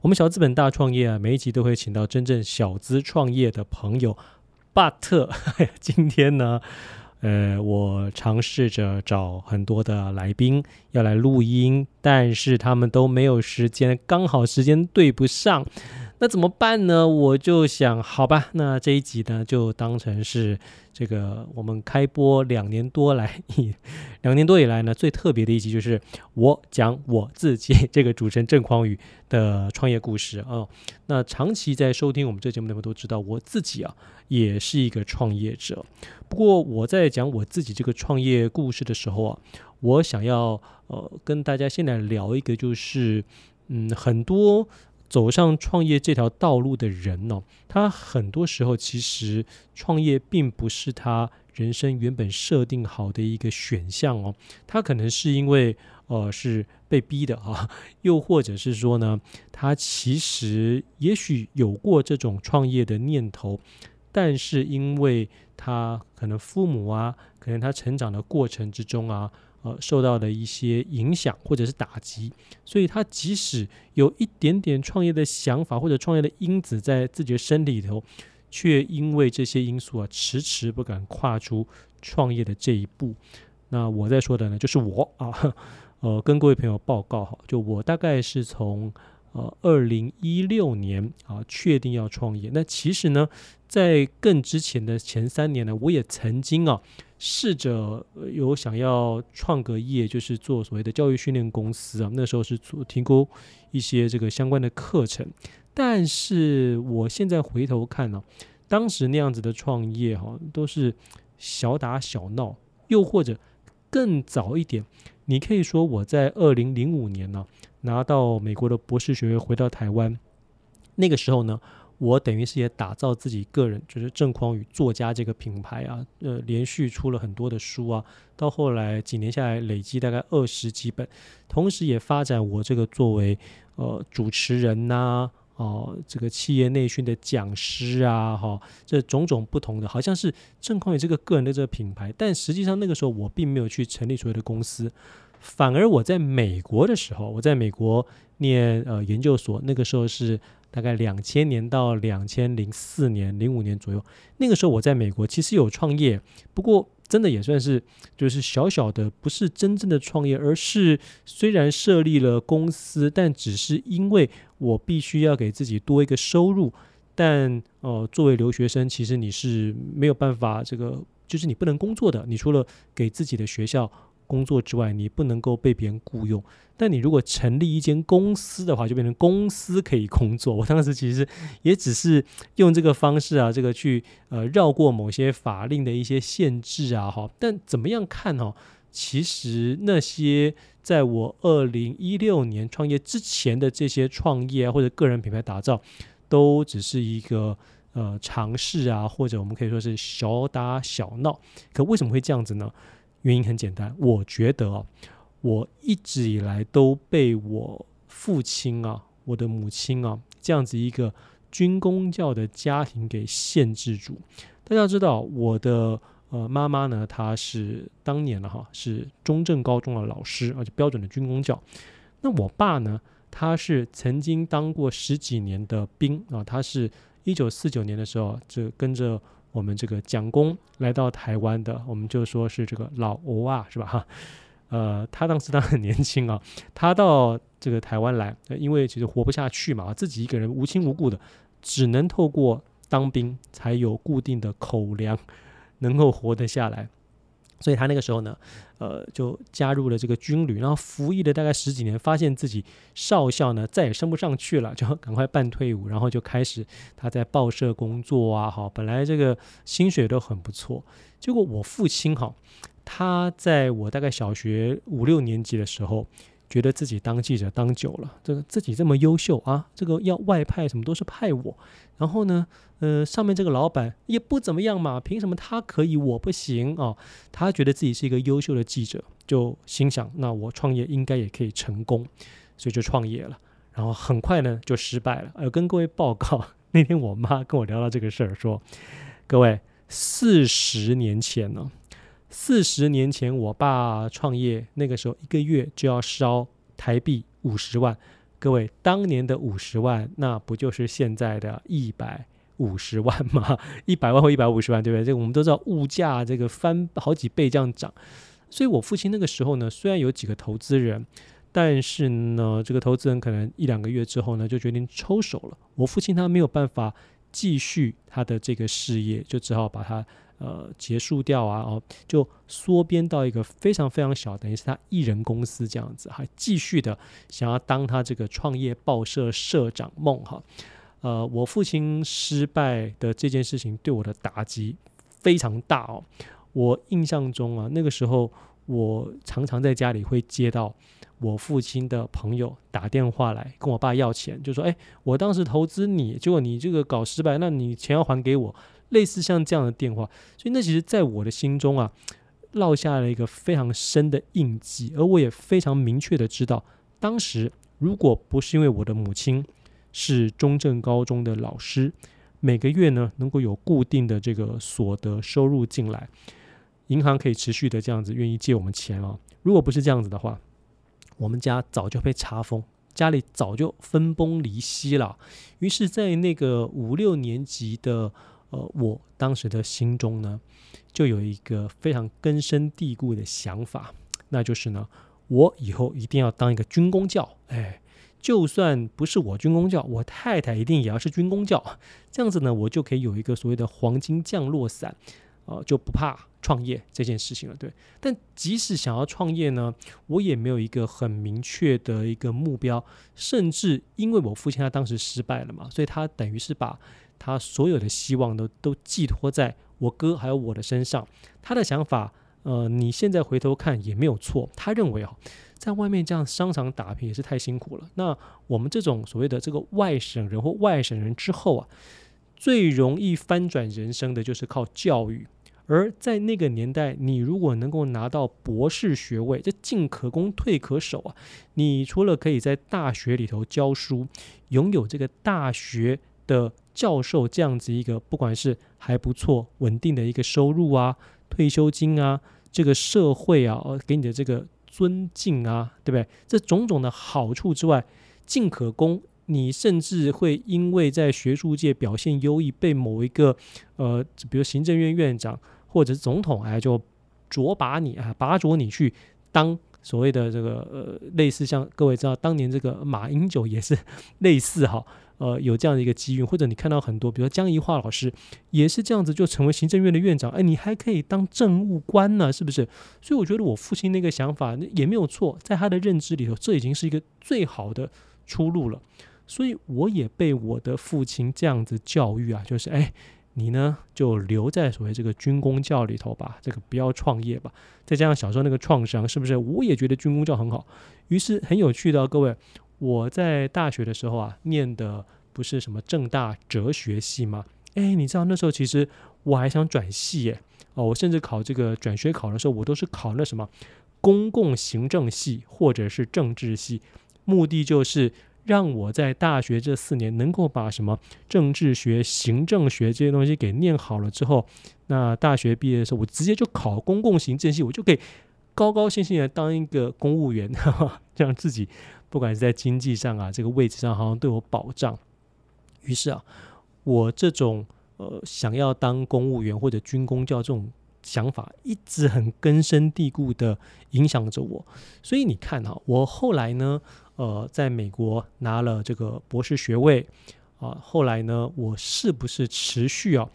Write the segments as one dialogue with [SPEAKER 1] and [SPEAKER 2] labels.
[SPEAKER 1] 我们小资本大创业啊，每一集都会请到真正小资创业的朋友。But 今天呢，呃，我尝试着找很多的来宾要来录音，但是他们都没有时间，刚好时间对不上。那怎么办呢？我就想，好吧，那这一集呢，就当成是这个我们开播两年多来，两年多以来呢，最特别的一集，就是我讲我自己 这个主持人郑匡宇的创业故事啊、那长期在收听我们这节目的朋友都知道，我自己啊也是一个创业者。不过我在讲我自己这个创业故事的时候啊，我想要呃跟大家先来聊一个，就是嗯很多。走上创业这条道路的人呢、他很多时候其实创业并不是他人生原本设定好的一个选项哦，他可能是因为呃是被逼的啊，又或者是说呢，他其实也许有过这种创业的念头，但是因为他可能父母啊，可能他成长的过程之中啊。呃，受到的一些影响或者是打击，所以他即使有一点点创业的想法或者创业的因子在自己的身体里头，却因为这些因素啊，迟迟不敢跨出创业的这一步。那我在说的呢，就是我啊，呃，跟各位朋友报告哈，就我大概是从呃二零一六年啊确定要创业。那其实呢，在更之前的前三年呢，我也曾经啊。试着有想要创个业，就是做所谓的教育训练公司啊。那时候是做提供一些这个相关的课程，但是我现在回头看呢、当时那样子的创业哈、都是小打小闹，又或者更早一点，你可以说我在二零零五年呢、拿到美国的博士学位回到台湾，那个时候呢。我等于是也打造自己个人，就是郑匡宇作家这个品牌啊，呃，连续出了很多的书啊，到后来几年下来累积大概二十几本，同时也发展我这个作为呃主持人呐、哦、这个企业内训的讲师啊，哈、这种种不同的，好像是郑匡宇这个个人的这个品牌，但实际上那个时候我并没有去成立所谓的公司，反而我在美国的时候，我在美国念呃研究所，那个时候是。大概两千年到两千零四年、零五年左右，那个时候我在美国其实有创业，不过真的也算是就是小小的，不是真正的创业，而是虽然设立了公司，但只是因为我必须要给自己多一个收入，但呃，作为留学生，其实你是没有办法这个，就是你不能工作的，你除了给自己的学校。工作之外，你不能够被别人雇佣。但你如果成立一间公司的话，就变成公司可以工作。我当时其实也只是用这个方式啊，这个去呃绕过某些法令的一些限制啊，哈。但怎么样看哈？其实那些在我二零一六年创业之前的这些创业啊，或者个人品牌打造，都只是一个呃尝试啊，或者我们可以说是小打小闹。可为什么会这样子呢？原因很简单，我觉得啊，我一直以来都被我父亲啊、我的母亲啊这样子一个军公教的家庭给限制住。大家知道，我的呃妈妈呢，她是当年的哈是中正高中的老师，而且标准的军公教。那我爸呢，他是曾经当过十几年的兵啊，他是一九四九年的时候就跟着。我们这个蒋公来到台湾的，我们就说是这个老欧啊，是吧？哈，呃，他当时他很年轻啊，他到这个台湾来，因为其实活不下去嘛，自己一个人无亲无故的，只能透过当兵才有固定的口粮，能够活得下来。所以他那个时候呢，呃，就加入了这个军旅，然后服役了大概十几年，发现自己少校呢再也升不上去了，就赶快办退伍，然后就开始他在报社工作啊，哈，本来这个薪水都很不错。结果我父亲哈，他在我大概小学五六年级的时候。觉得自己当记者当久了，这个自己这么优秀啊，这个要外派什么都是派我。然后呢，呃，上面这个老板也不怎么样嘛，凭什么他可以我不行啊？他觉得自己是一个优秀的记者，就心想，那我创业应该也可以成功，所以就创业了。然后很快呢就失败了。呃，跟各位报告，那天我妈跟我聊到这个事儿，说，各位四十年前呢。四十年前，我爸创业，那个时候一个月就要烧台币五十万，各位，当年的五十万，那不就是现在的一百五十万吗？一百万或一百五十万，对不对？这个我们都知道，物价这个翻好几倍这样涨。所以我父亲那个时候呢，虽然有几个投资人，但是呢，这个投资人可能一两个月之后呢，就决定抽手了。我父亲他没有办法继续他的这个事业，就只好把它。呃，结束掉啊，哦，就缩编到一个非常非常小，等于是他一人公司这样子，还继续的想要当他这个创业报社社长梦哈。呃，我父亲失败的这件事情对我的打击非常大哦。我印象中啊，那个时候我常常在家里会接到我父亲的朋友打电话来跟我爸要钱，就说：“哎，我当时投资你，结果你这个搞失败，那你钱要还给我。”类似像这样的电话，所以那其实在我的心中啊，烙下了一个非常深的印记。而我也非常明确的知道，当时如果不是因为我的母亲是中正高中的老师，每个月呢能够有固定的这个所得收入进来，银行可以持续的这样子愿意借我们钱啊。如果不是这样子的话，我们家早就被查封，家里早就分崩离析了。于是，在那个五六年级的。呃，我当时的心中呢，就有一个非常根深蒂固的想法，那就是呢，我以后一定要当一个军工教。哎，就算不是我军工教，我太太一定也要是军工教。这样子呢，我就可以有一个所谓的黄金降落伞，呃，就不怕创业这件事情了。对，但即使想要创业呢，我也没有一个很明确的一个目标，甚至因为我父亲他当时失败了嘛，所以他等于是把。他所有的希望都都寄托在我哥还有我的身上。他的想法，呃，你现在回头看也没有错。他认为啊，在外面这样商场打拼也是太辛苦了。那我们这种所谓的这个外省人或外省人之后啊，最容易翻转人生的就是靠教育。而在那个年代，你如果能够拿到博士学位，这进可攻退可守啊。你除了可以在大学里头教书，拥有这个大学的教授这样子一个，不管是还不错、稳定的一个收入啊、退休金啊，这个社会啊，呃给你的这个尊敬啊，对不对？这种种的好处之外，进可攻，你甚至会因为在学术界表现优异，被某一个呃，比如行政院院长或者是总统，哎，就擢拔你啊，拔擢你去当所谓的这个呃，类似像各位知道，当年这个马英九也是 类似哈。呃，有这样的一个机遇，或者你看到很多，比如说江宜桦老师也是这样子，就成为行政院的院长，哎，你还可以当政务官呢，是不是？所以我觉得我父亲那个想法也没有错，在他的认知里头，这已经是一个最好的出路了。所以我也被我的父亲这样子教育啊，就是哎，你呢就留在所谓这个军工教里头吧，这个不要创业吧。再加上小时候那个创伤，是不是？我也觉得军工教很好。于是很有趣的，各位。我在大学的时候啊，念的不是什么政大哲学系吗？哎，你知道那时候其实我还想转系耶，哦，我甚至考这个转学考的时候，我都是考那什么公共行政系或者是政治系，目的就是让我在大学这四年能够把什么政治学、行政学这些东西给念好了之后，那大学毕业的时候，我直接就考公共行政系，我就可以高高兴兴的当一个公务员，哈哈，这样自己。不管是在经济上啊，这个位置上好像都有保障。于是啊，我这种呃想要当公务员或者军公教这种想法，一直很根深蒂固的影响着我。所以你看哈、啊，我后来呢，呃，在美国拿了这个博士学位啊，后来呢，我是不是持续啊？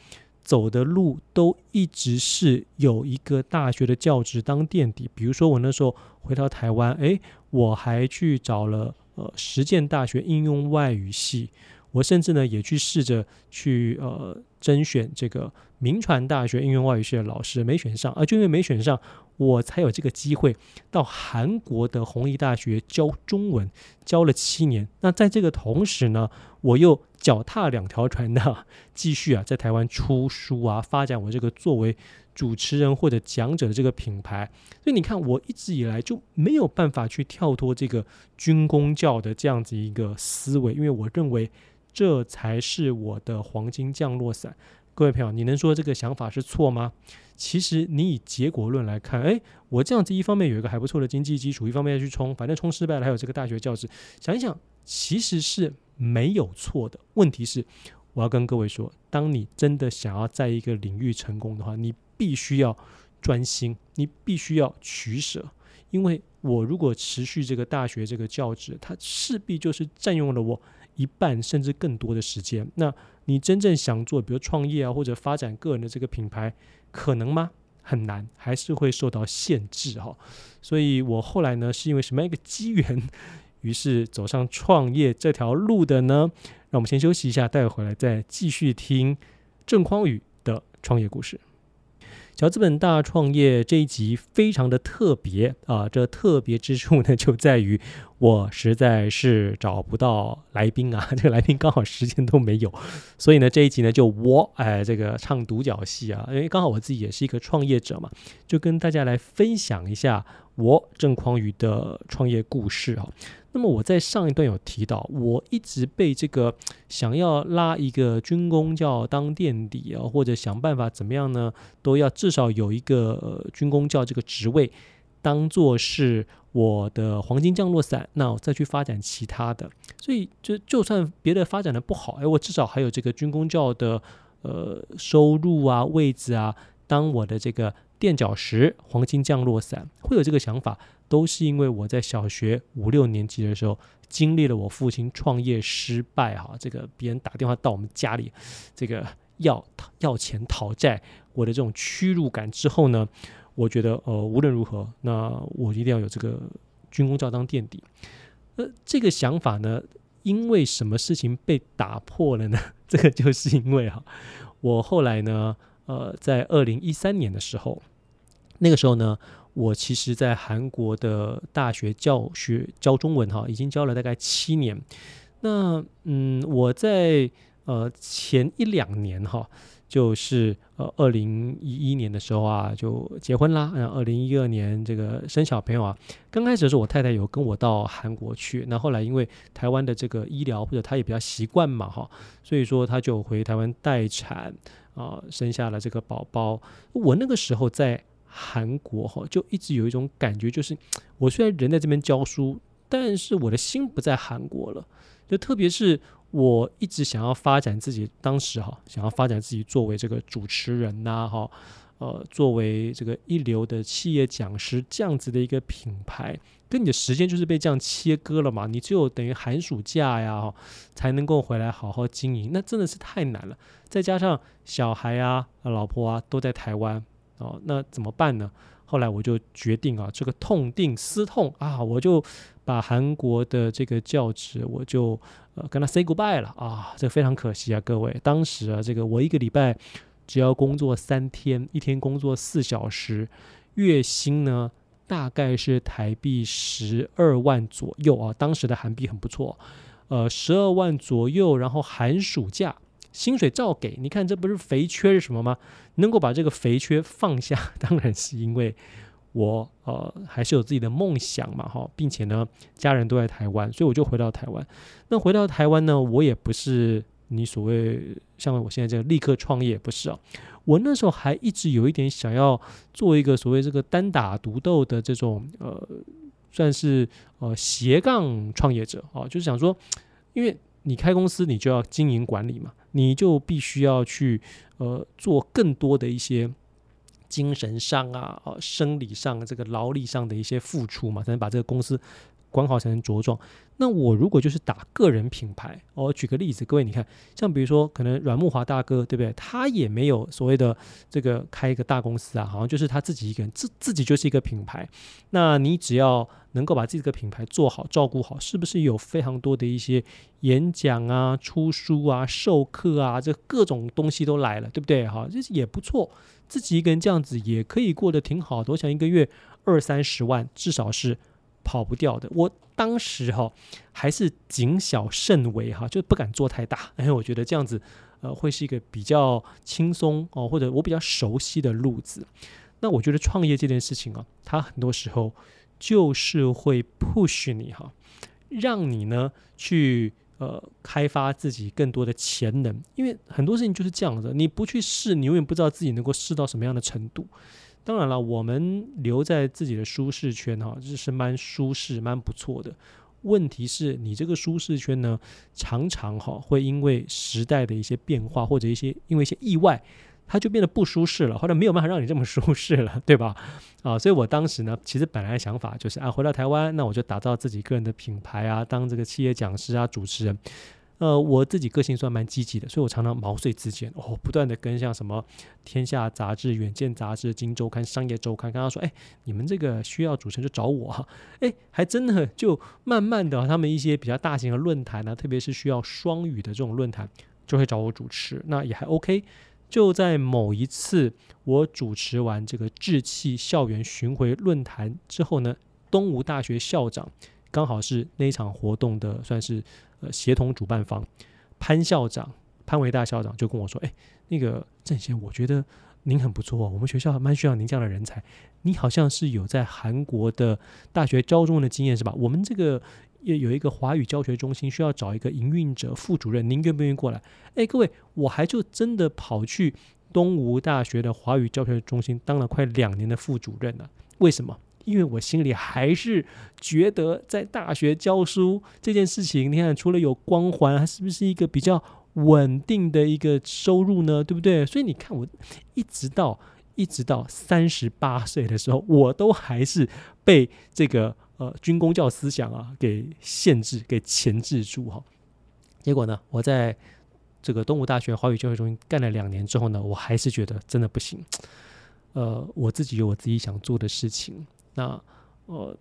[SPEAKER 1] 走的路都一直是有一个大学的教职当垫底，比如说我那时候回到台湾，诶，我还去找了呃实践大学应用外语系，我甚至呢也去试着去呃甄选这个铭传大学应用外语系的老师，没选上，啊，就因为没选上，我才有这个机会到韩国的弘毅大学教中文，教了七年。那在这个同时呢，我又脚踏两条船的，继续啊，在台湾出书啊，发展我这个作为主持人或者讲者的这个品牌。所以你看，我一直以来就没有办法去跳脱这个军公教的这样子一个思维，因为我认为这才是我的黄金降落伞。各位朋友，你能说这个想法是错吗？其实你以结果论来看，哎，我这样子一方面有一个还不错的经济基础，一方面要去冲，反正冲失败了还有这个大学教职，想一想，其实是没有错的。问题是，我要跟各位说，当你真的想要在一个领域成功的话，你必须要专心，你必须要取舍，因为我如果持续这个大学这个教职，它势必就是占用了我一半甚至更多的时间。那你真正想做，比如创业啊，或者发展个人的这个品牌，可能吗？很难，还是会受到限制哈。所以我后来呢，是因为什么样一个机缘，于是走上创业这条路的呢？让我们先休息一下，待会回来再继续听郑匡宇的创业故事。小资本大创业这一集非常的特别啊，这特别之处呢，就在于我实在是找不到来宾啊，这个来宾刚好时间都没有，所以呢这一集呢就我哎这个唱独角戏啊，因为刚好我自己也是一个创业者嘛，就跟大家来分享一下我郑匡宇的创业故事啊。那么我在上一段有提到，我一直被这个想要拉一个军工教当垫底啊，或者想办法怎么样呢，都要至少有一个军工教这个职位，当做是我的黄金降落伞，那我再去发展其他的。所以就就算别的发展的不好，哎，我至少还有这个军工教的呃收入啊、位置啊，当我的这个垫脚石、黄金降落伞，会有这个想法。都是因为我在小学五六年级的时候经历了我父亲创业失败哈，这个别人打电话到我们家里，这个要要钱讨债，我的这种屈辱感之后呢，我觉得呃无论如何，那我一定要有这个军功照当垫底。呃，这个想法呢，因为什么事情被打破了呢？这个就是因为哈，我后来呢，呃，在二零一三年的时候，那个时候呢。我其实，在韩国的大学教学教中文哈，已经教了大概七年。那嗯，我在呃前一两年哈，就是呃二零一一年的时候啊，就结婚啦。然后二零一二年这个生小朋友啊，刚开始的时候，我太太有跟我到韩国去。那后来因为台湾的这个医疗或者她也比较习惯嘛哈，所以说她就回台湾待产啊，生下了这个宝宝。我那个时候在。韩国哈，就一直有一种感觉，就是我虽然人在这边教书，但是我的心不在韩国了。就特别是我一直想要发展自己，当时哈想要发展自己作为这个主持人呐，哈，呃，作为这个一流的企业讲师这样子的一个品牌，跟你的时间就是被这样切割了嘛。你只有等于寒暑假呀，才能够回来好好经营，那真的是太难了。再加上小孩啊、老婆啊都在台湾。哦，那怎么办呢？后来我就决定啊，这个痛定思痛啊，我就把韩国的这个教职，我就呃跟他 say goodbye 了啊，这非常可惜啊，各位。当时啊，这个我一个礼拜只要工作三天，一天工作四小时，月薪呢大概是台币十二万左右啊，当时的韩币很不错，呃，十二万左右，然后寒暑假。薪水照给，你看这不是肥缺是什么吗？能够把这个肥缺放下，当然是因为我呃还是有自己的梦想嘛，哈，并且呢家人都在台湾，所以我就回到台湾。那回到台湾呢，我也不是你所谓像我现在这样立刻创业，不是啊。我那时候还一直有一点想要做一个所谓这个单打独斗的这种呃，算是呃斜杠创业者啊，就是想说，因为你开公司，你就要经营管理嘛。你就必须要去呃做更多的一些精神上啊、呃、生理上这个劳力上的一些付出嘛，才能把这个公司管好，才能茁壮。那我如果就是打个人品牌，我、举个例子，各位你看，像比如说可能阮木华大哥，对不对？他也没有所谓的这个开一个大公司啊，好像就是他自己一个人，自自己就是一个品牌。那你只要能够把自己的品牌做好、照顾好，是不是有非常多的一些演讲啊、出书啊、授课啊，这各种东西都来了，对不对？哈，这也不错，自己一个人这样子也可以过得挺好的。我想一个月二三十万，至少是。跑不掉的。我当时哈还是谨小慎微哈，就不敢做太大，因为我觉得这样子呃会是一个比较轻松哦，或者我比较熟悉的路子。那我觉得创业这件事情啊，它很多时候就是会 push 你哈，让你呢去呃开发自己更多的潜能。因为很多事情就是这样的，你不去试，你永远不知道自己能够试到什么样的程度。当然了，我们留在自己的舒适圈哈，这是蛮舒适、蛮不错的。问题是你这个舒适圈呢，常常哈会因为时代的一些变化，或者一些因为一些意外，它就变得不舒适了，或者没有办法让你这么舒适了，对吧？啊，所以我当时呢，其实本来的想法就是啊，回到台湾，那我就打造自己个人的品牌啊，当这个企业讲师啊、主持人。呃，我自己个性算蛮积极的，所以我常常毛遂自荐哦，不断的跟像什么《天下杂志》、《远见杂志》、《金周刊》、《商业周刊》，跟他说，哎，你们这个需要主持人就找我哈，哎，还真的就慢慢的，他们一些比较大型的论坛呢，特别是需要双语的这种论坛，就会找我主持，那也还 OK。就在某一次我主持完这个志气校园巡回论坛之后呢，东吴大学校长刚好是那一场活动的算是。呃，协同主办方潘校长潘维大校长就跟我说：“哎，那个郑先，我觉得您很不错哦，我们学校蛮需要您这样的人才。你好像是有在韩国的大学教中文的经验是吧？我们这个也有一个华语教学中心，需要找一个营运者副主任，您愿不愿意过来？哎，各位，我还就真的跑去东吴大学的华语教学中心当了快两年的副主任了。为什么？”因为我心里还是觉得，在大学教书这件事情，你看，除了有光环，还是不是一个比较稳定的一个收入呢？对不对？所以你看，我一直到一直到三十八岁的时候，我都还是被这个呃军公教思想啊给限制、给钳制住哈。结果呢，我在这个东吴大学华语教学中心干了两年之后呢，我还是觉得真的不行。呃，我自己有我自己想做的事情。那呃，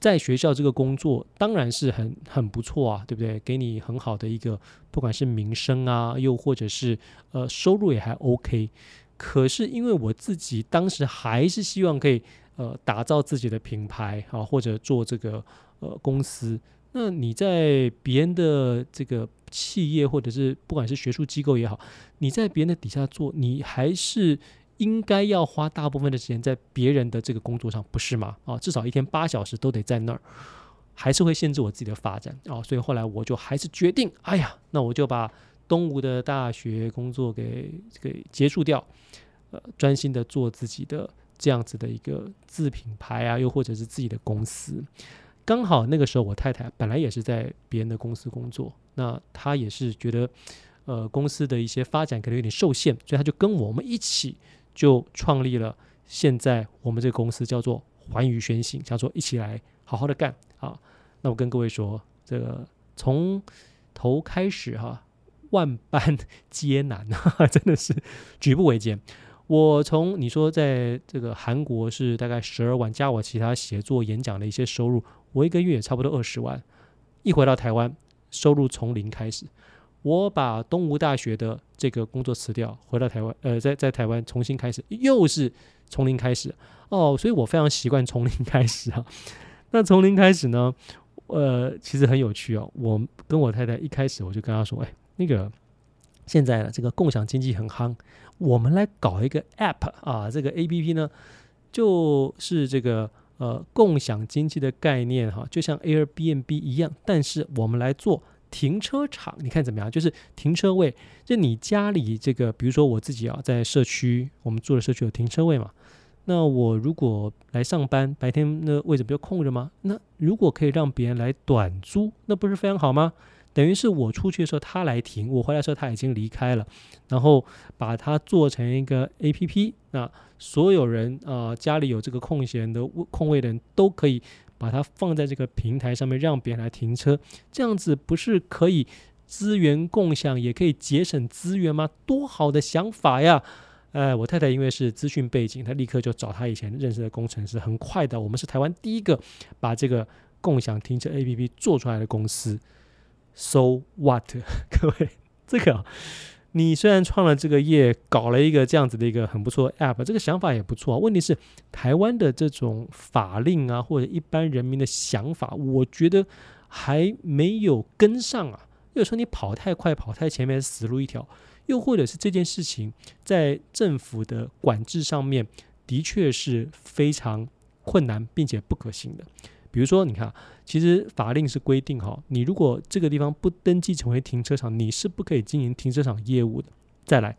[SPEAKER 1] 在学校这个工作当然是很很不错啊，对不对？给你很好的一个，不管是名声啊，又或者是呃收入也还 OK。可是因为我自己当时还是希望可以呃打造自己的品牌啊，或者做这个呃公司。那你在别人的这个企业，或者是不管是学术机构也好，你在别人的底下做，你还是。应该要花大部分的时间在别人的这个工作上，不是吗？啊，至少一天八小时都得在那儿，还是会限制我自己的发展啊。所以后来我就还是决定，哎呀，那我就把东吴的大学工作给给结束掉，呃，专心的做自己的这样子的一个自品牌啊，又或者是自己的公司。刚好那个时候我太太本来也是在别人的公司工作，那她也是觉得，呃，公司的一些发展可能有点受限，所以她就跟我们一起。就创立了现在我们这个公司叫做环宇轩行，叫做一起来好好的干啊。那我跟各位说，这个从头开始哈、万般艰难啊，真的是举步维艰。我从你说在这个韩国是大概十二万，加我其他写作演讲的一些收入，我一个月也差不多二十万。一回到台湾，收入从零开始。我把东吴大学的这个工作辞掉，回到台湾，呃，在在台湾重新开始，又是从零开始哦，所以我非常习惯从零开始啊。那从零开始呢，呃，其实很有趣哦。我跟我太太一开始我就跟她说，哎，那个现在呢，这个共享经济很夯，我们来搞一个 App 啊，这个 APP 呢，就是这个呃共享经济的概念哈，就像 Airbnb 一样，但是我们来做。停车场，你看怎么样？就是停车位，就你家里这个，比如说我自己啊，在社区，我们住的社区有停车位嘛。那我如果来上班，白天那位置不就空着吗？那如果可以让别人来短租，那不是非常好吗？等于是我出去的时候他来停，我回来的时候他已经离开了，然后把它做成一个 APP，那所有人啊、家里有这个空闲的空位的人都可以。把它放在这个平台上面，让别人来停车，这样子不是可以资源共享，也可以节省资源吗？多好的想法呀！呃，我太太因为是资讯背景，她立刻就找她以前认识的工程师，很快的，我们是台湾第一个把这个共享停车 APP 做出来的公司。So what？各位，这个。你虽然创了这个业，搞了一个这样子的一个很不错的 App，这个想法也不错啊。问题是台湾的这种法令啊，或者一般人民的想法，我觉得还没有跟上啊。有时候你跑太快，跑太前面，死路一条；又或者是这件事情在政府的管制上面，的确是非常困难并且不可行的。比如说，你看，其实法令是规定哈，你如果这个地方不登记成为停车场，你是不可以经营停车场业务的。再来，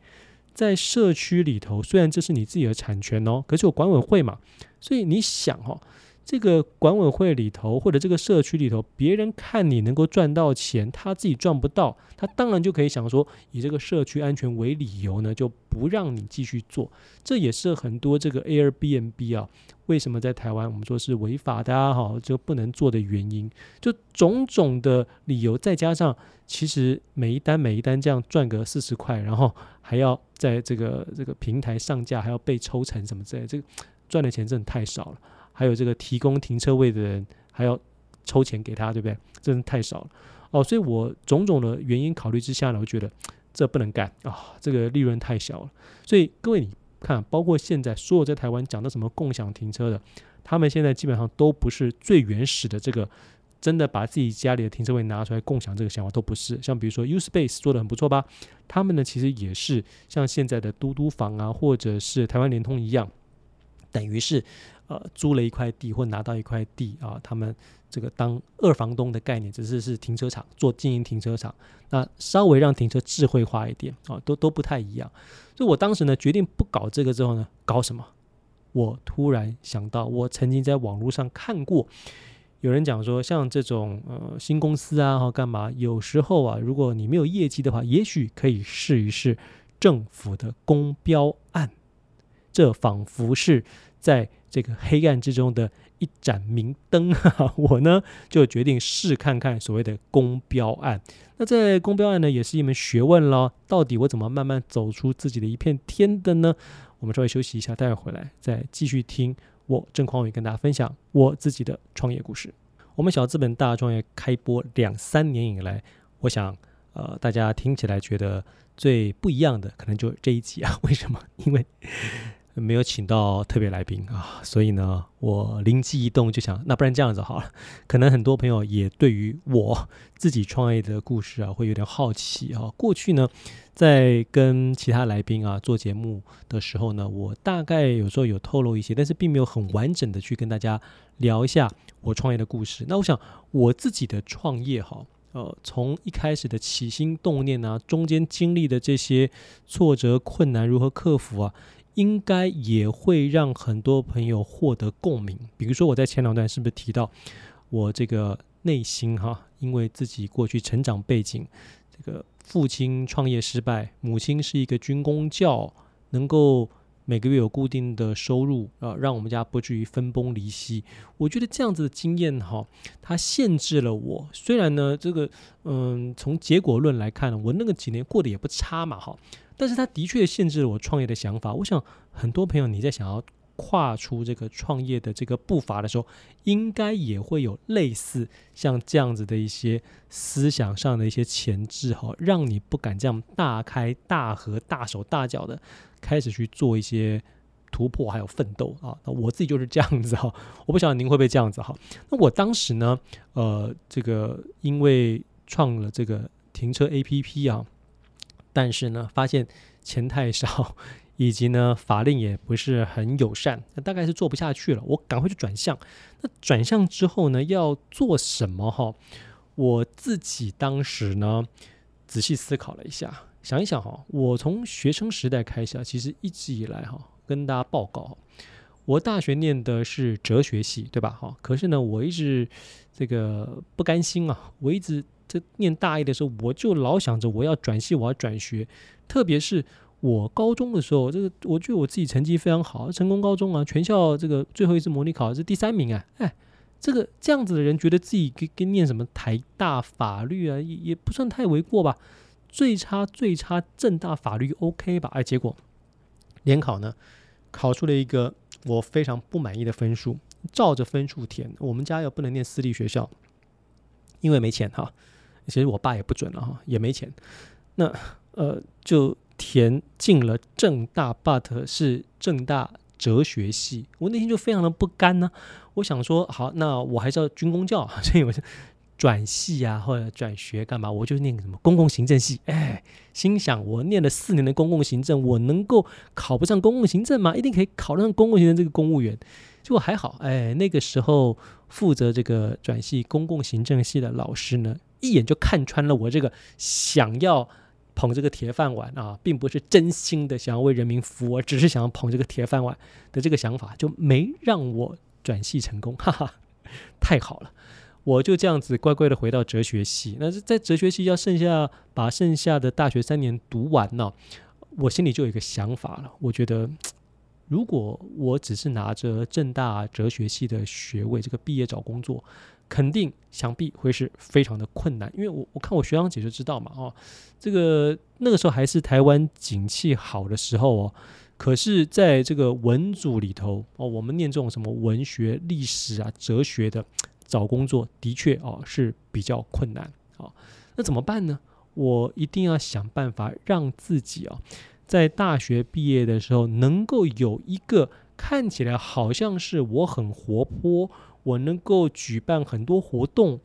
[SPEAKER 1] 在社区里头，虽然这是你自己的产权哦，可是有管委会嘛，所以你想哈。这个管委会里头，或者这个社区里头，别人看你能够赚到钱，他自己赚不到，他当然就可以想说，以这个社区安全为理由呢，就不让你继续做。这也是很多这个 Airbnb 啊，为什么在台湾我们说是违法的啊，哈，就不能做的原因，就种种的理由，再加上其实每一单每一单这样赚个四十块，然后还要在这个这个平台上架，还要被抽成什么之类，这个赚的钱真的太少了。还有这个提供停车位的人还要抽钱给他，对不对？真的太少了哦，所以我种种的原因考虑之下呢，我觉得这不能干啊，这个利润太小了。所以各位你看，包括现在所有在台湾讲的什么共享停车的，他们现在基本上都不是最原始的这个真的把自己家里的停车位拿出来共享这个想法，都不是。像比如说 U Space 做的很不错吧，他们呢其实也是像现在的嘟嘟房啊，或者是台湾联通一样，等于是。呃，租了一块地或拿到一块地啊，他们这个当二房东的概念，只是是停车场做经营停车场，那稍微让停车智慧化一点啊，都都不太一样。所以我当时呢决定不搞这个之后呢，搞什么？我突然想到，我曾经在网络上看过有人讲说，像这种呃新公司啊，或干嘛，有时候啊，如果你没有业绩的话，也许可以试一试政府的公标案，这仿佛是在。这个黑暗之中的一盏明灯，我呢就决定试看看所谓的公标案。那在公标案呢，也是一门学问了。到底我怎么慢慢走出自己的一片天的呢？我们稍微休息一下，待会儿回来再继续听我郑匡宇跟大家分享我自己的创业故事。我们小资本大创业开播两三年以来，我想呃大家听起来觉得最不一样的，可能就这一集啊。为什么？因为没有请到特别来宾啊，所以呢，我灵机一动就想，那不然这样子好了。可能很多朋友也对于我自己创业的故事啊，会有点好奇啊。过去呢，在跟其他来宾啊做节目的时候呢，我大概有时候有透露一些，但是并没有很完整的去跟大家聊一下我创业的故事。那我想我自己的创业哈，呃，从一开始的起心动念啊，中间经历的这些挫折困难如何克服啊。应该也会让很多朋友获得共鸣。比如说，我在前两段是不是提到我这个内心哈，因为自己过去成长背景，这个父亲创业失败，母亲是一个军公教，能够每个月有固定的收入啊，让我们家不至于分崩离析。我觉得这样子的经验哈，它限制了我。虽然呢，这个嗯，从结果论来看，我那个几年过得也不差嘛哈。但是它的确限制了我创业的想法。我想很多朋友你在想要跨出这个创业的这个步伐的时候，应该也会有类似像这样子的一些思想上的一些前置哈，让你不敢这样大开大合、大手大脚的开始去做一些突破还有奋斗啊。那我自己就是这样子哈，我不晓得您会不会这样子哈。那我当时呢，呃，这个因为创了这个停车 APP 啊。但是呢，发现钱太少，以及呢法令也不是很友善，那大概是做不下去了。我赶快去转向。那转向之后呢，要做什么？哈，我自己当时呢仔细思考了一下，想一想哈，我从学生时代开始啊，其实一直以来哈，跟大家报告，我大学念的是哲学系，对吧？哈，可是呢，我一直这个不甘心啊，我一直。这念大一的时候，我就老想着我要转系，我要转学。特别是我高中的时候，这个我觉得我自己成绩非常好，成功高中啊，全校这个最后一次模拟考是第三名啊。哎，这个这样子的人，觉得自己跟跟念什么台大法律啊，也也不算太为过吧。最差最差政大法律 OK 吧？哎，结果联考呢，考出了一个我非常不满意的分数，照着分数填。我们家又不能念私立学校，因为没钱哈。其实我爸也不准了哈，也没钱。那呃，就填进了正大，but 是正大哲学系。我内心就非常的不甘呢、我想说，好，那我还是要军公教，所以我就转系啊，或者转学干嘛？我就念什么公共行政系。哎，心想我念了四年的公共行政，我能够考不上公共行政吗？一定可以考上公共行政这个公务员。结果还好，哎，那个时候负责这个转系公共行政系的老师呢，一眼就看穿了我这个想要捧这个铁饭碗啊，并不是真心的想要为人民服务，而只是想要捧这个铁饭碗的这个想法，就没让我转系成功，哈哈，太好了。我就这样子乖乖的回到哲学系。那在哲学系要剩下把剩下的大学三年读完呢，我心里就有一个想法了。我觉得，如果我只是拿着正大哲学系的学位，这个毕业找工作，肯定想必会是非常的困难。因为我我看我学长姐就知道嘛，哦，这个那个时候还是台湾景气好的时候哦。可是在这个文组里头哦，我们念这种什么文学、历史啊、哲学的。找工作的确哦是比较困难啊，那怎么办呢？我一定要想办法让自己啊，在大学毕业的时候能够有一个看起来好像是我很活泼，我能够举办很多活动，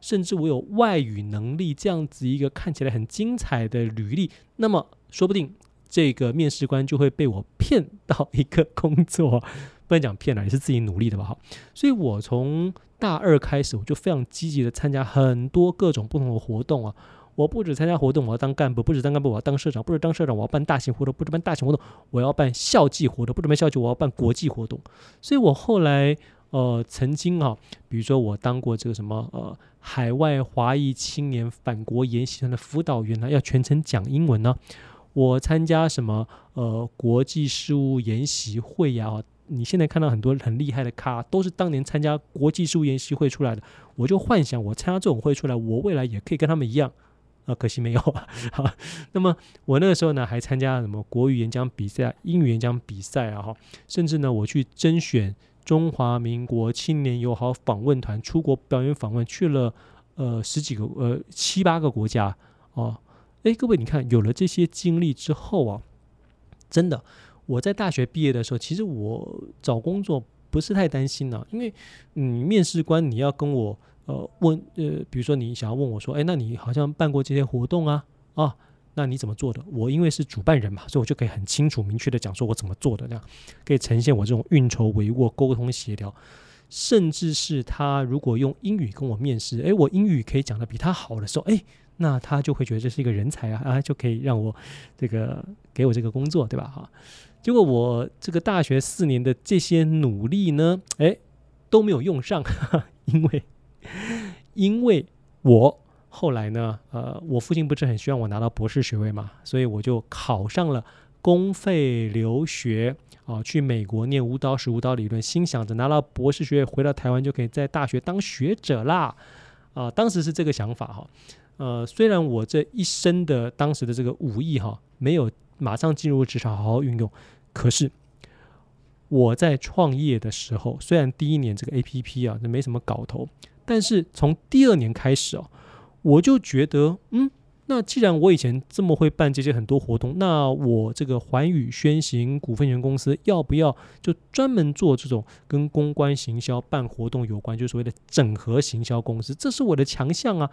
[SPEAKER 1] 甚至我有外语能力这样子一个看起来很精彩的履历，那么说不定这个面试官就会被我骗到一个工作，不能讲骗了，也是自己努力的吧？哈，所以我从大二开始，我就非常积极的参加很多各种不同的活动啊！我不止参加活动，我要当干部；不止当干部，我要当社长；不止当社长，我要办大型活动；不止办大型活动，我要办校际活动；不止办校际，我要办国际活动。所以我后来呃，曾经啊，比如说我当过这个什么呃，海外华裔青年返国研习团的辅导员呢，要全程讲英文呢。我参加什么呃，国际事务研习会呀？你现在看到很多很厉害的咖，都是当年参加国际事务研习会出来的。我就幻想我参加这种会出来，我未来也可以跟他们一样。啊，可惜没有啊。好，那么我那个时候呢，还参加了什么国语演讲比赛、英语演讲比赛啊，哈，甚至呢，我去甄选中华民国青年友好访问团出国表演访问，去了呃十几个呃七八个国家哦。哎，各位，你看有了这些经历之后啊，真的。我在大学毕业的时候，其实我找工作不是太担心呢，因为嗯，面试官你要跟我呃问呃，比如说你想要问我说，哎，那你好像办过这些活动啊啊，那你怎么做的？我因为是主办人嘛，所以我就可以很清楚明确的讲说我怎么做的，这样可以呈现我这种运筹帷幄、沟通协调，甚至是他如果用英语跟我面试，哎，我英语可以讲得比他好的时候，哎。那他就会觉得这是一个人才啊啊，就可以让我这个给我这个工作，对吧？哈，结果我这个大学四年的这些努力呢，哎，都没有用上，呵呵，因为 因为我后来呢，呃，我父亲不是很希望我拿到博士学位嘛，所以我就考上了公费留学啊，去美国念舞蹈史、舞蹈理论，心想着拿到博士学位回到台湾就可以在大学当学者啦，啊，当时是这个想法哈。呃，虽然我这一生的当时的这个武艺哈，没有马上进入职场好好运用，可是我在创业的时候，虽然第一年这个 APP 啊，没什么搞头，但是从第二年开始哦，我就觉得，嗯，那既然我以前这么会办这些很多活动，那我这个环宇轩行股份有限公司要不要就专门做这种跟公关行销办活动有关，就所谓的整合行销公司，这是我的强项啊。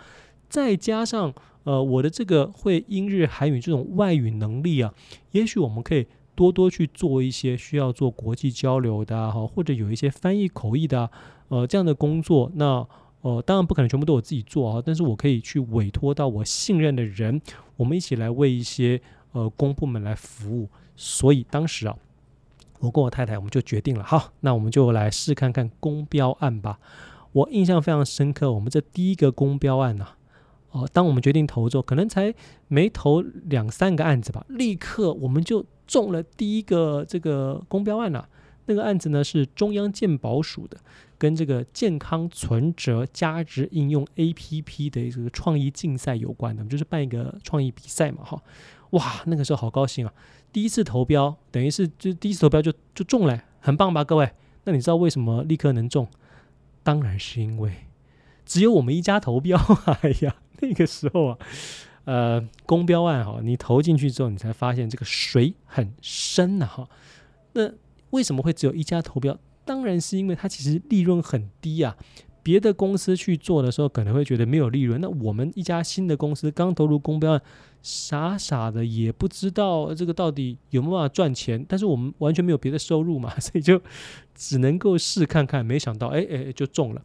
[SPEAKER 1] 再加上呃我的这个会英日韩语这种外语能力啊，也许我们可以多多去做一些需要做国际交流的哈，或者有一些翻译口译的呃这样的工作。那呃当然不可能全部都我自己做啊，但是我可以去委托到我信任的人，我们一起来为一些呃公部门来服务。所以当时啊，我跟我太太我们就决定了，好，那我们就来试看看公标案吧。我印象非常深刻，我们这第一个公标案呢、啊。哦，当我们决定投之后，可能才没投两三个案子吧，立刻我们就中了第一个这个公标案了。那个案子呢是中央健保署的，跟这个健康存折加值应用 APP 的这个创意竞赛有关的，就是办一个创意比赛嘛，哈，哇，那个时候好高兴啊！第一次投标，等于是就第一次投标就就中了，很棒吧，各位？那你知道为什么立刻能中？当然是因为只有我们一家投标，哎呀。那个时候啊，呃，公标案哈，你投进去之后，你才发现这个水很深呐哈。那为什么会只有一家投标？当然是因为它其实利润很低啊。别的公司去做的时候，可能会觉得没有利润。那我们一家新的公司刚投入公标案，傻傻的也不知道这个到底有没有办法赚钱，但是我们完全没有别的收入嘛，所以就只能够试看看。没想到，哎哎，就中了。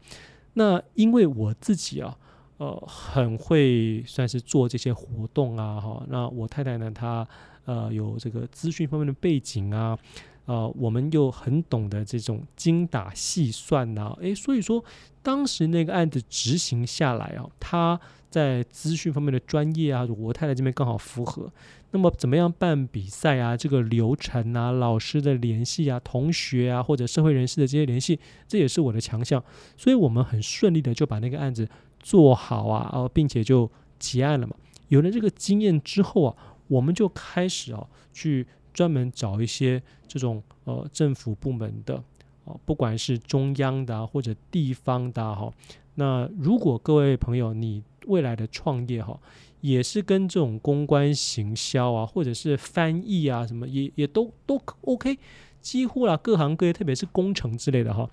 [SPEAKER 1] 那因为我自己啊，呃，很会算是做这些活动啊，哈。那我太太呢，她呃有这个资讯方面的背景啊，呃，我们又很懂得这种精打细算呐、啊，哎，所以说当时那个案子执行下来啊，他。在资讯方面的专业啊，我太太这边刚好符合。那么怎么样办比赛啊？这个流程啊，老师的联系啊，同学啊，或者社会人士的这些联系，这也是我的强项。所以我们很顺利的就把那个案子做好啊，哦，并且就结案了嘛。有了这个经验之后啊，我们就开始啊，去专门找一些这种呃政府部门的哦，不管是中央的啊，或者地方的哈。那如果各位朋友你未来的创业哈，也是跟这种公关行销啊，或者是翻译啊，什么也也都都 OK，几乎啦，各行各业，特别是工程之类的哈，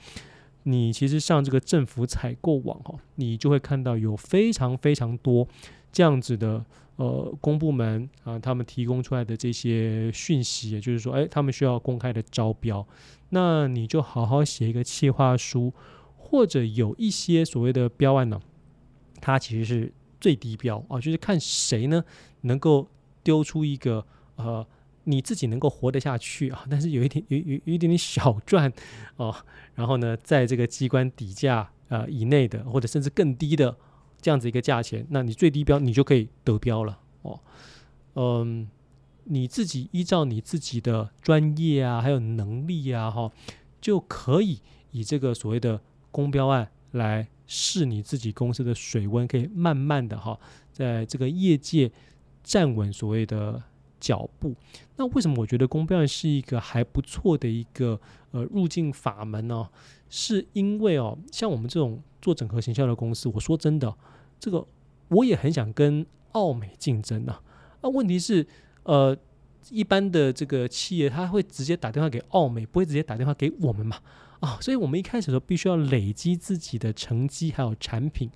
[SPEAKER 1] 你其实上这个政府采购网哈，你就会看到有非常非常多这样子的呃公部门啊，他们提供出来的这些讯息，也就是说，哎，他们需要公开的招标，那你就好好写一个企划书，或者有一些所谓的标案呢。它其实是最低标啊，就是看谁呢能够丢出一个呃你自己能够活得下去啊，但是有一点有有有一点点小赚哦，然后呢，在这个机关底价呃以内的或者甚至更低的这样子一个价钱，那你最低标你就可以得标了哦，嗯，你自己依照你自己的专业啊还有能力啊哈，就可以以这个所谓的公标案来。试你自己公司的水温，可以慢慢的哈，在这个业界站稳所谓的脚步。那为什么我觉得公标是一个还不错的一个呃入境法门呢？是因为哦，像我们这种做整合行销的公司，我说真的，这个我也很想跟奥美竞争呢。啊，问题是呃，一般的这个企业他会直接打电话给奥美，不会直接打电话给我们嘛？啊、所以我们一开始的时候必须要累积自己的成绩，还有产品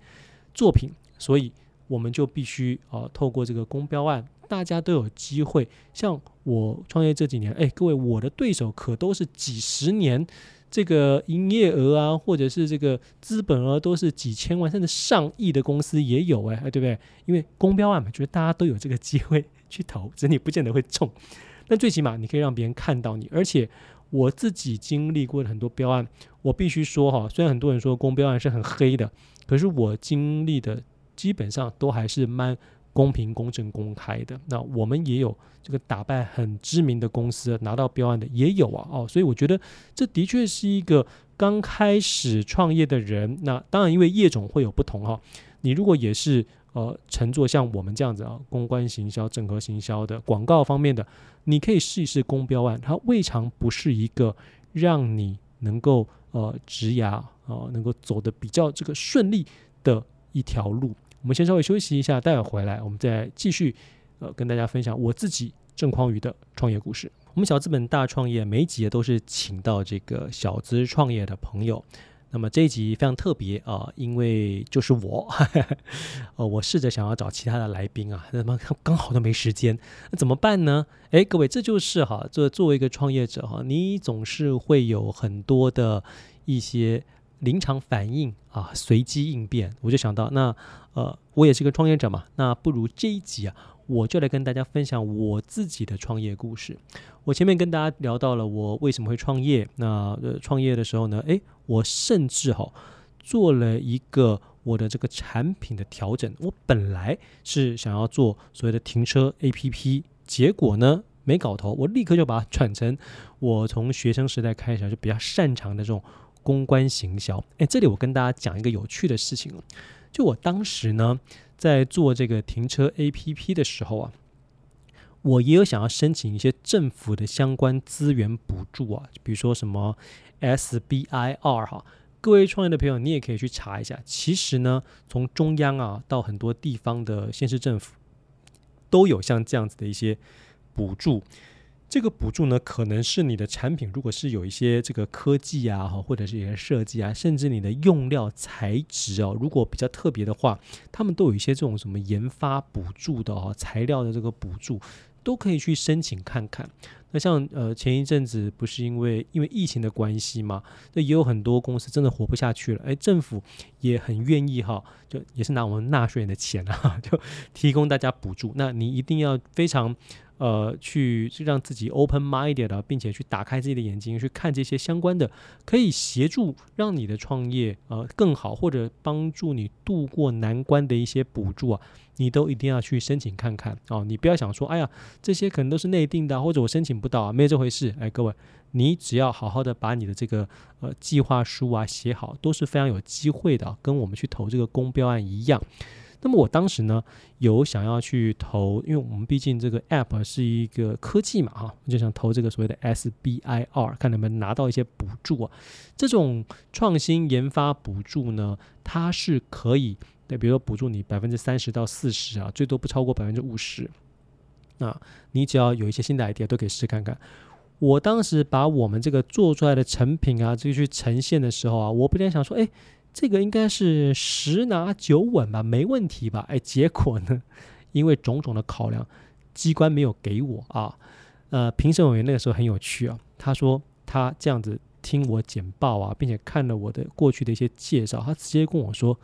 [SPEAKER 1] 作品，所以我们就必须啊、透过这个公标案，大家都有机会。像我创业这几年，哎，各位，我的对手可都是几十年这个营业额啊，或者是这个资本额都是几千万甚至上亿的公司也有哎，哎，对不对？因为公标案嘛，觉得大家都有这个机会去投，只是你不见得会中，但最起码你可以让别人看到你，而且。我自己经历过的很多标案，我必须说哈，虽然很多人说公标案是很黑的，可是我经历的基本上都还是蛮公平、公正、公开的。那我们也有这个打败很知名的公司拿到标案的也有啊，哦，所以我觉得这的确是一个刚开始创业的人。那当然，因为业种会有不同哈，你如果也是。呃，乘坐像我们这样子啊，公关行销、整合行销的广告方面的，你可以试一试公标案，它未尝不是一个让你能够呃职涯啊、呃、能够走得比较这个顺利的一条路。我们先稍微休息一下，待会回来我们再继续呃跟大家分享我自己郑匡宇的创业故事。我们小资本大创业每集都是请到这个小资创业的朋友。那么这一集非常特别啊、因为就是我，呵 呵呃，我试着想要找其他的来宾啊，那么刚好都没时间，那怎么办呢？哎，各位，这就是哈，作作为一个创业者哈，你总是会有很多的一些临场反应啊，随机应变。我就想到，那呃，我也是个创业者嘛，那不如这一集啊。我就来跟大家分享我自己的创业故事。我前面跟大家聊到了我为什么会创业，那呃创业的时候呢，诶，我甚至哈做了一个我的这个产品的调整。我本来是想要做所谓的停车 APP，结果呢没搞头，我立刻就把它转成我从学生时代开始就比较擅长的这种公关行销。诶，这里我跟大家讲一个有趣的事情，就我当时呢。在做这个停车 APP 的时候啊，我也有想要申请一些政府的相关资源补助啊，比如说什么 SBIR 哈，各位创业的朋友，你也可以去查一下。其实呢，从中央啊到很多地方的县市政府，都有像这样子的一些补助。这个补助呢，可能是你的产品，如果是有一些这个科技啊，哈，或者是一些设计啊，甚至你的用料材质哦，如果比较特别的话，他们都有一些这种什么研发补助的哦，材料的这个补助，都可以去申请看看。那像呃前一阵子不是因为因为疫情的关系嘛，那也有很多公司真的活不下去了，哎，政府也很愿意哈，就也是拿我们纳税人的钱啊，就提供大家补助。那你一定要非常。呃，去让自己 open minded 的，并且去打开自己的眼睛，去看这些相关的，可以协助让你的创业呃更好，或者帮助你度过难关的一些补助啊，你都一定要去申请看看哦。你不要想说，哎呀，这些可能都是内定的，或者我申请不到啊，没有这回事。哎，各位，你只要好好的把你的这个呃计划书啊写好，都是非常有机会的，跟我们去投这个公标案一样。那么我当时呢，有想要去投，因为我们毕竟这个 app 是一个科技嘛，哈，我就想投这个所谓的 SBIR，看能不能拿到一些补助啊。这种创新研发补助呢，它是可以，对，比如说补助你百分之三十到四十啊，最多不超过百分之五十。那你只要有一些新的 idea，都可以试试看看。我当时把我们这个做出来的成品啊，这个去呈现的时候啊，我不禁想说，哎。这个应该是十拿九稳吧，没问题吧？哎，结果呢，因为种种的考量，机关没有给我啊。呃，评审委员那个时候很有趣啊，他说他这样子听我简报啊，并且看了我的过去的一些介绍，他直接跟我说：“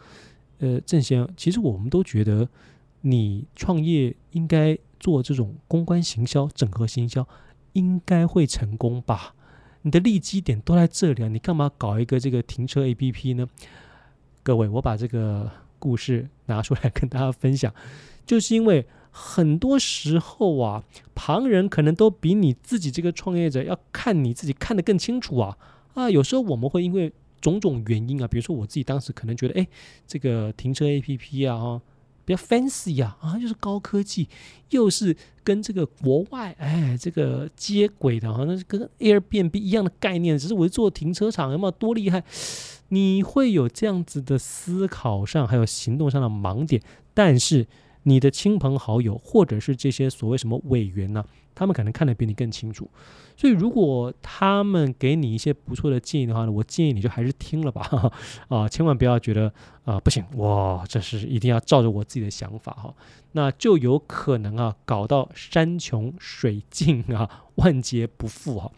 [SPEAKER 1] 呃，郑先，其实我们都觉得你创业应该做这种公关行销、整合行销，应该会成功吧？你的利基点都在这里啊，你干嘛搞一个这个停车 APP 呢？”各位，我把这个故事拿出来跟大家分享，就是因为很多时候啊，旁人可能都比你自己这个创业者要看你自己看得更清楚啊啊！有时候我们会因为种种原因啊，比如说我自己当时可能觉得，哎，这个停车 APP 啊，哈。比较 fancy 呀，啊，又是高科技，又是跟这个国外哎这个接轨的，好像是跟 Airbnb 一样的概念，只是我是做停车场，有没有多厉害？你会有这样子的思考上，还有行动上的盲点，但是你的亲朋好友或者是这些所谓什么委员呢，他们可能看得比你更清楚。所以，如果他们给你一些不错的建议的话呢，我建议你就还是听了吧，哈 哈啊，千万不要觉得啊不行，哇，这是一定要照着我自己的想法哈，那就有可能啊搞到山穷水尽啊，万劫不复哈。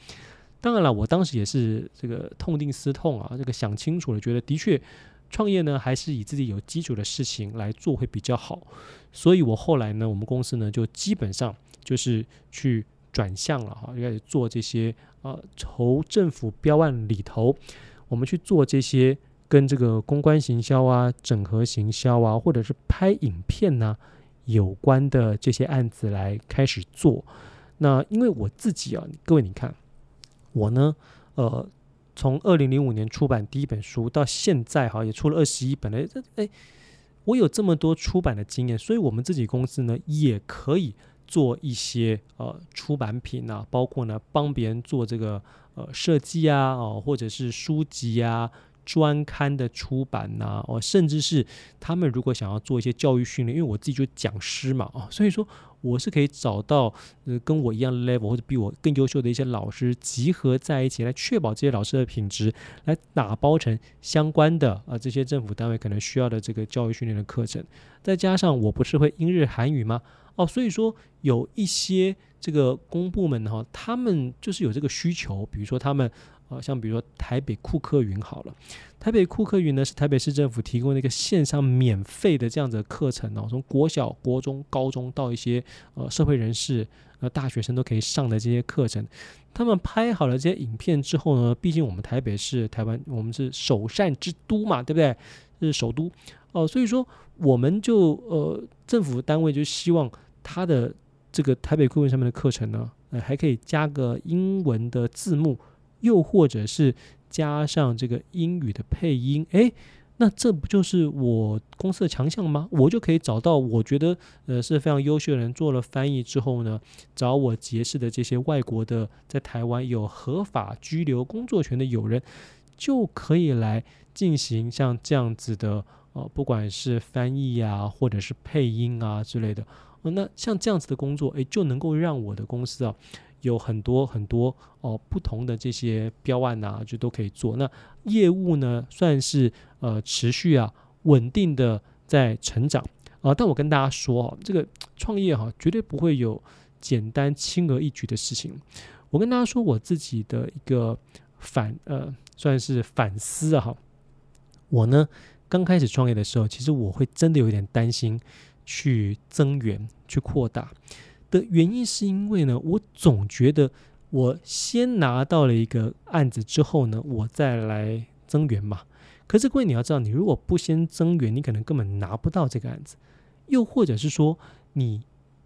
[SPEAKER 1] 当然了，我当时也是这个痛定思痛啊，这个想清楚了，觉得的确创业呢还是以自己有基础的事情来做会比较好。所以我后来呢，我们公司呢就基本上就是去。转向了哈，就开始做这些呃，筹政府标案里头，我们去做这些跟这个公关行销啊、整合行销啊，或者是拍影片呢、啊、有关的这些案子来开始做。那因为我自己啊，各位你看，我呢，呃，从二零零五年出版第一本书到现在哈，也出了二十一本了。这哎，我有这么多出版的经验，所以我们自己公司呢也可以。做一些呃出版品啊，包括呢帮别人做这个呃设计啊，哦或者是书籍啊、专刊的出版呐、哦甚至是他们如果想要做一些教育训练，因为我自己就讲师嘛，哦所以说我是可以找到呃跟我一样 level 或者比我更优秀的一些老师集合在一起，来确保这些老师的品质，来打包成相关的啊、这些政府单位可能需要的这个教育训练的课程，再加上我不是会英日韩语吗？哦，所以说有一些这个公部门哈，他们就是有这个需求，比如说他们呃，像比如说台北库克云好了，台北库克云呢是台北市政府提供的一个线上免费的这样子的课程哦，从国小、国中、高中到一些呃社会人士、呃大学生都可以上的这些课程，他们拍好了这些影片之后呢，毕竟我们台北是台湾，我们是首善之都嘛，对不对？是首都哦，所以说我们就呃政府单位就希望。他的这个台北库克云上面的课程呢，呃，还可以加个英文的字幕，又或者是加上这个英语的配音，诶，那这不就是我公司的强项吗？我就可以找到我觉得呃是非常优秀的人，做了翻译之后呢，找我结识的这些外国的在台湾有合法居留工作权的友人，就可以来进行像这样子的呃，不管是翻译啊，或者是配音啊之类的。那像这样子的工作，诶，就能够让我的公司啊，有很多很多哦不同的这些标案呐、啊，就都可以做。那业务呢，算是呃持续啊稳定的在成长啊。但我跟大家说哦，这个创业哈、绝对不会有简单轻而易举的事情。我跟大家说我自己的一个反呃，算是反思啊哈。我呢刚开始创业的时候，其实我会真的有点担心去增援、去扩大的原因，是因为呢，我总觉得我先拿到了一个案子之后呢，我再来增援嘛。可是各位你要知道，你如果不先增援，你可能根本拿不到这个案子。又或者是说，你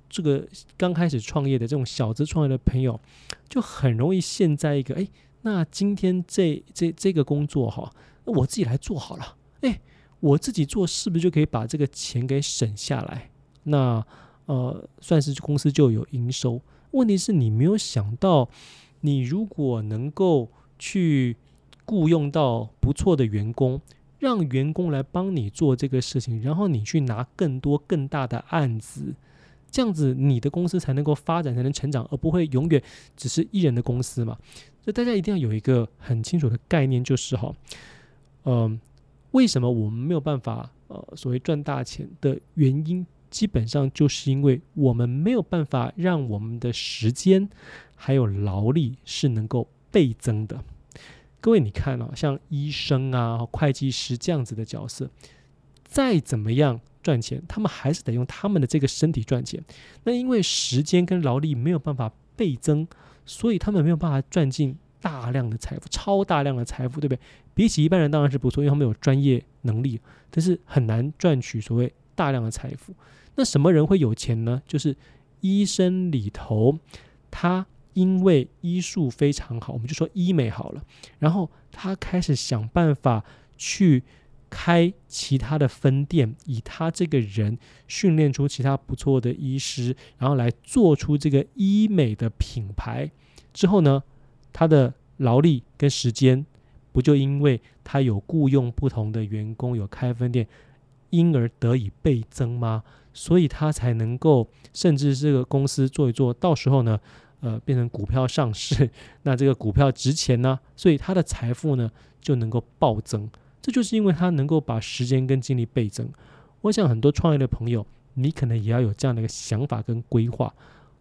[SPEAKER 1] 这个刚开始创业的这种小资创业的朋友，就很容易陷在一个哎，那今天这这这个工作哈。那我自己来做好了，哎，我自己做是不是就可以把这个钱给省下来？那呃，算是公司就有营收。问题是你没有想到，你如果能够去雇佣到不错的员工，让员工来帮你做这个事情，然后你去拿更多更大的案子，这样子你的公司才能够发展，才能成长，而不会永远只是一人的公司嘛。所以大家一定要有一个很清楚的概念，就是哈。嗯、呃，为什么我们没有办法呃所谓赚大钱的原因，基本上就是因为我们没有办法让我们的时间还有劳力是能够倍增的。各位，你看啊，像医生啊、会计师这样子的角色，再怎么样赚钱，他们还是得用他们的这个身体赚钱。那因为时间跟劳力没有办法倍增，所以他们没有办法赚进大量的财富，超大量的财富，对不对？比起一般人当然是不错，因为他们有专业能力，但是很难赚取所谓大量的财富。那什么人会有钱呢？就是医生里头，他因为医术非常好，我们就说医美好了，然后他开始想办法去开其他的分店，以他这个人训练出其他不错的医师，然后来做出这个医美的品牌。之后呢，他的劳力跟时间。不就因为他有雇佣不同的员工，有开分店，因而得以倍增吗？所以他才能够，甚至这个公司做一做，到时候呢，呃，变成股票上市，那这个股票值钱呢，所以他的财富呢就能够暴增。这就是因为他能够把时间跟精力倍增。我想很多创业的朋友，你可能也要有这样的一个想法跟规划。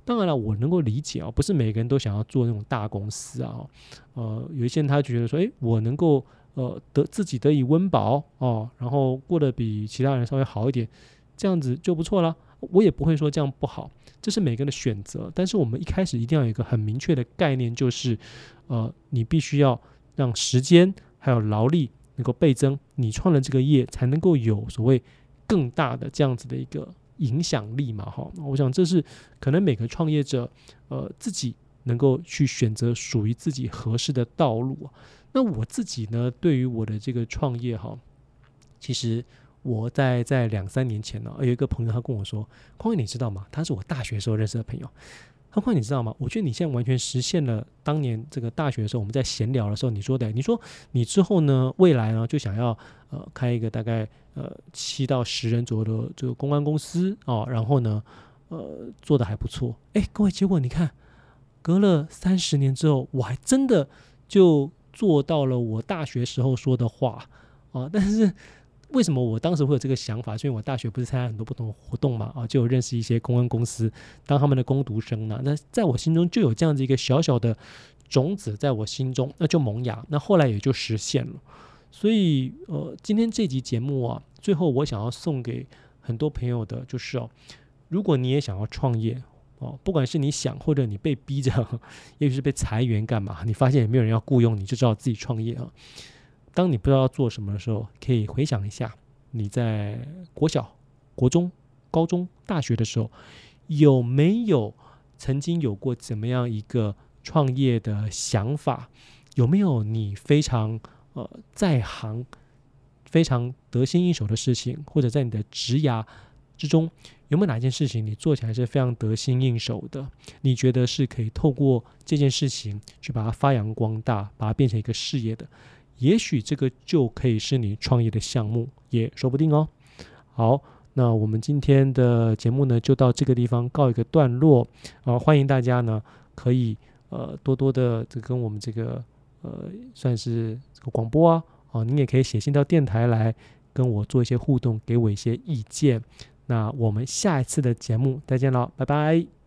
[SPEAKER 1] 当然了，我能够理解啊，不是每个人都想要做那种大公司啊，呃，有一些人他觉得说，诶，我能够呃得自己得以温饱哦，然后过得比其他人稍微好一点，这样子就不错了。我也不会说这样不好，这是每个人的选择。但是我们一开始一定要有一个很明确的概念，就是呃，你必须要让时间还有劳力能够倍增，你创了这个业才能够有所谓更大的这样子的一个。影响力嘛，哈，我想这是可能每个创业者，呃，自己能够去选择属于自己合适的道路。那我自己呢，对于我的这个创业，哈，其实我在在两三年前呢，有一个朋友他跟我说：“匡威，你知道吗？他是我大学时候认识的朋友。”何况你知道吗？我觉得你现在完全实现了当年这个大学的时候我们在闲聊的时候你说的。你说你之后呢，未来呢就想要呃开一个大概呃七到十人左右的这个公关公司哦，然后呢呃做的还不错。哎，各位，结果你看，隔了三十年之后，我还真的就做到了我大学时候说的话啊，但是。为什么我当时会有这个想法？因为我大学不是参加很多不同的活动嘛，啊，就有认识一些公关公司，当他们的工读生呢。那在我心中就有这样子一个小小的种子，在我心中那就萌芽，那后来也就实现了。所以，呃，今天这集节目啊，最后我想要送给很多朋友的就是哦，如果你也想要创业哦，不管是你想或者你被逼着，也许是被裁员干嘛，你发现也没有人要雇佣你，就知道自己创业啊。当你不知道要做什么的时候，可以回想一下你在国小、国中、高中、大学的时候，有没有曾经有过怎么样一个创业的想法？有没有你非常呃在行、非常得心应手的事情？或者在你的职涯之中，有没有哪件事情你做起来是非常得心应手的？你觉得是可以透过这件事情去把它发扬光大，把它变成一个事业的？也许这个就可以是你创业的项目，也说不定哦。好，那我们今天的节目呢，就到这个地方告一个段落啊！欢迎大家呢可以呃多多的这跟我们这个呃算是这个广播啊，啊，你也可以写信到电台来跟我做一些互动，给我一些意见。那我们下一次的节目再见了，拜拜。